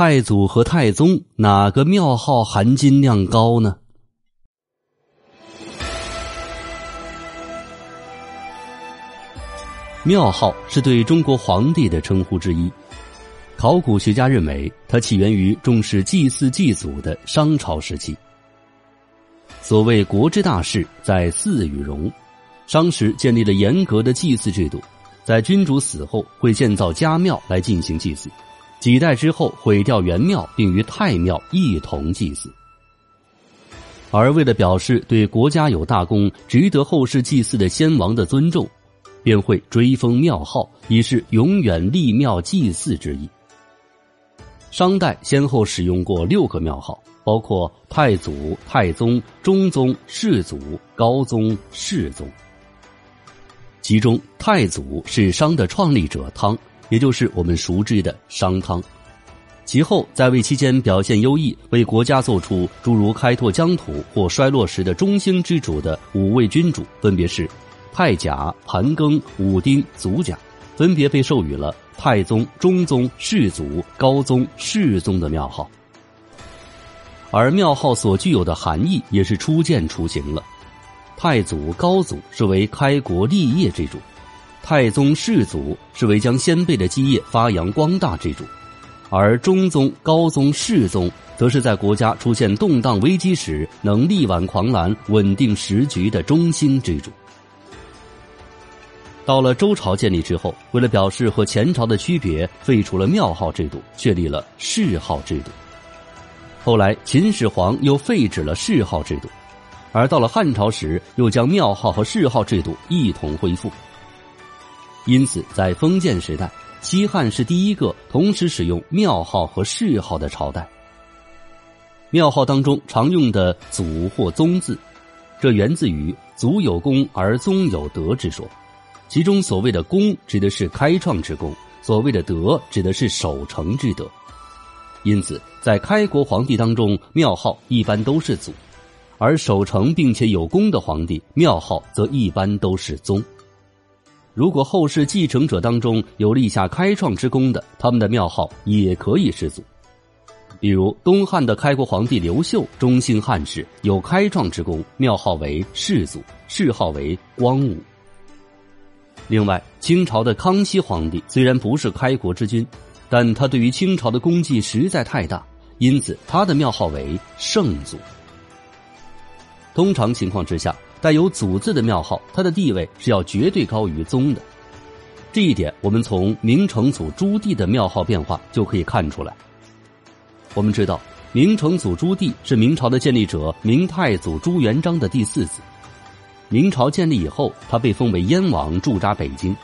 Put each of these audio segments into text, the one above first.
太祖和太宗哪个庙号含金量高呢？庙号是对中国皇帝的称呼之一。考古学家认为，它起源于重视祭祀祭祖的商朝时期。所谓国之大事，在祀与戎。商时建立了严格的祭祀制度，在君主死后会建造家庙来进行祭祀，几代之后毁掉元庙，并与太庙一同祭祀。而为了表示对国家有大功、值得后世祭祀的先王的尊重，便会追封庙号，以示永远立庙祭祀之意。商代先后使用过六个庙号，包括太祖、太宗、中宗、世祖、高宗、世宗。其中，太祖是商的创立者汤，也就是我们熟知的商汤。其后，在位期间表现优异，为国家做出诸如开拓疆土或衰落时的中兴之主的五位君主，分别是太甲、盘庚、武丁、祖甲，分别被授予了太宗、中宗、世祖、高宗、世宗的庙号。而庙号所具有的含义也是初见雏形了。太祖、高祖是为开国立业之主，太宗、世祖是为将先辈的基业发扬光大之主，而中宗、高宗、世宗则是在国家出现动荡危机时能力挽狂澜、稳定时局的中兴之主。到了周朝建立之后，为了表示和前朝的区别，废除了庙号制度，确立了谥号制度。后来秦始皇又废止了谥号制度。而到了汉朝时，又将庙号和谥号制度一同恢复。因此，在封建时代，西汉是第一个同时使用庙号和谥号的朝代。庙号当中常用的“祖”或“宗”字，这源自于“祖有功而宗有德”之说。其中所谓的“功”指的是开创之功，所谓的“德”指的是守成之德。因此，在开国皇帝当中，庙号一般都是“祖”。而守成并且有功的皇帝，庙号则一般都是宗。如果后世继承者当中有立下开创之功的，他们的庙号也可以是祖。比如东汉的开国皇帝刘秀，中兴汉室，有开创之功，庙号为世祖，谥号为光武。另外，清朝的康熙皇帝虽然不是开国之君，但他对于清朝的功绩实在太大，因此他的庙号为圣祖。通常情况之下，带有“祖”字的庙号，它的地位是要绝对高于宗的。这一点，我们从明成祖朱棣的庙号变化就可以看出来。我们知道，明成祖朱棣是明朝的建立者明太祖朱元璋的第四子。明朝建立以后，他被封为燕王，驻扎北京。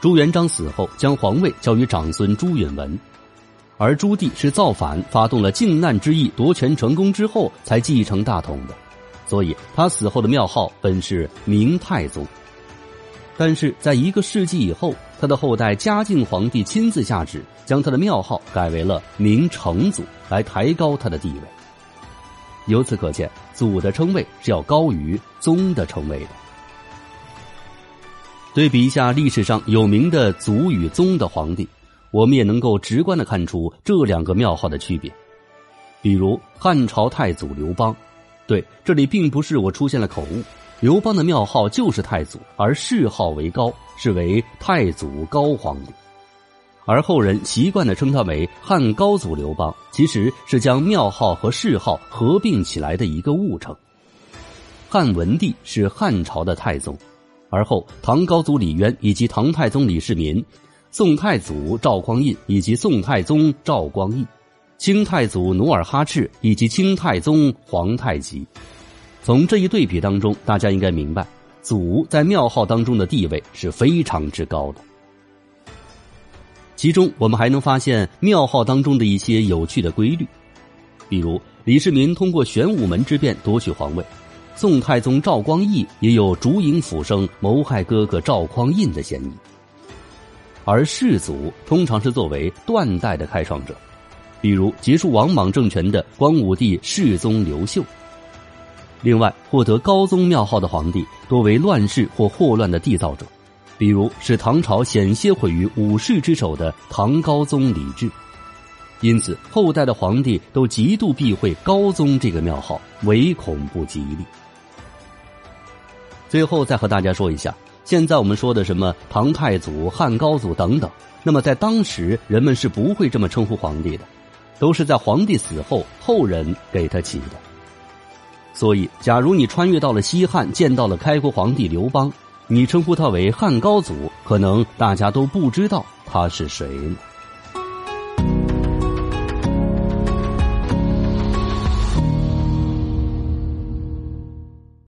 朱元璋死后，将皇位交予长孙朱允文，而朱棣是造反，发动了靖难之役，夺权成功之后才继承大统的。所以，他死后的庙号本是明太祖，但是在一个世纪以后，他的后代嘉靖皇帝亲自下旨，将他的庙号改为了明成祖，来抬高他的地位。由此可见，祖的称谓是要高于宗的称谓的。对比一下历史上有名的祖与宗的皇帝，我们也能够直观的看出这两个庙号的区别。比如汉朝太祖刘邦。对，这里并不是我出现了口误。刘邦的庙号就是太祖，而谥号为高，是为太祖高皇帝。而后人习惯的称他为汉高祖刘邦，其实是将庙号和谥号合并起来的一个误称。汉文帝是汉朝的太宗，而后唐高祖李渊以及唐太宗李世民，宋太祖赵匡胤以及宋太宗赵光义。清太祖努尔哈赤以及清太宗皇太极，从这一对比当中，大家应该明白，祖在庙号当中的地位是非常之高的。其中，我们还能发现庙号当中的一些有趣的规律，比如李世民通过玄武门之变夺取皇位，宋太宗赵光义也有烛影斧声谋害哥哥赵匡胤的嫌疑，而世祖通常是作为断代的开创者。比如结束王莽政权的光武帝世宗刘秀。另外，获得高宗庙号的皇帝多为乱世或祸乱的缔造者，比如使唐朝险些毁于武士之手的唐高宗李治。因此后代的皇帝都极度避讳高宗这个庙号，唯恐不吉利。最后再和大家说一下，现在我们说的什么唐太祖、汉高祖等等，那么在当时人们是不会这么称呼皇帝的，都是在皇帝死后后人给他起的。所以，假如你穿越到了西汉，见到了开国皇帝刘邦，你称呼他为汉高祖，可能大家都不知道他是谁呢。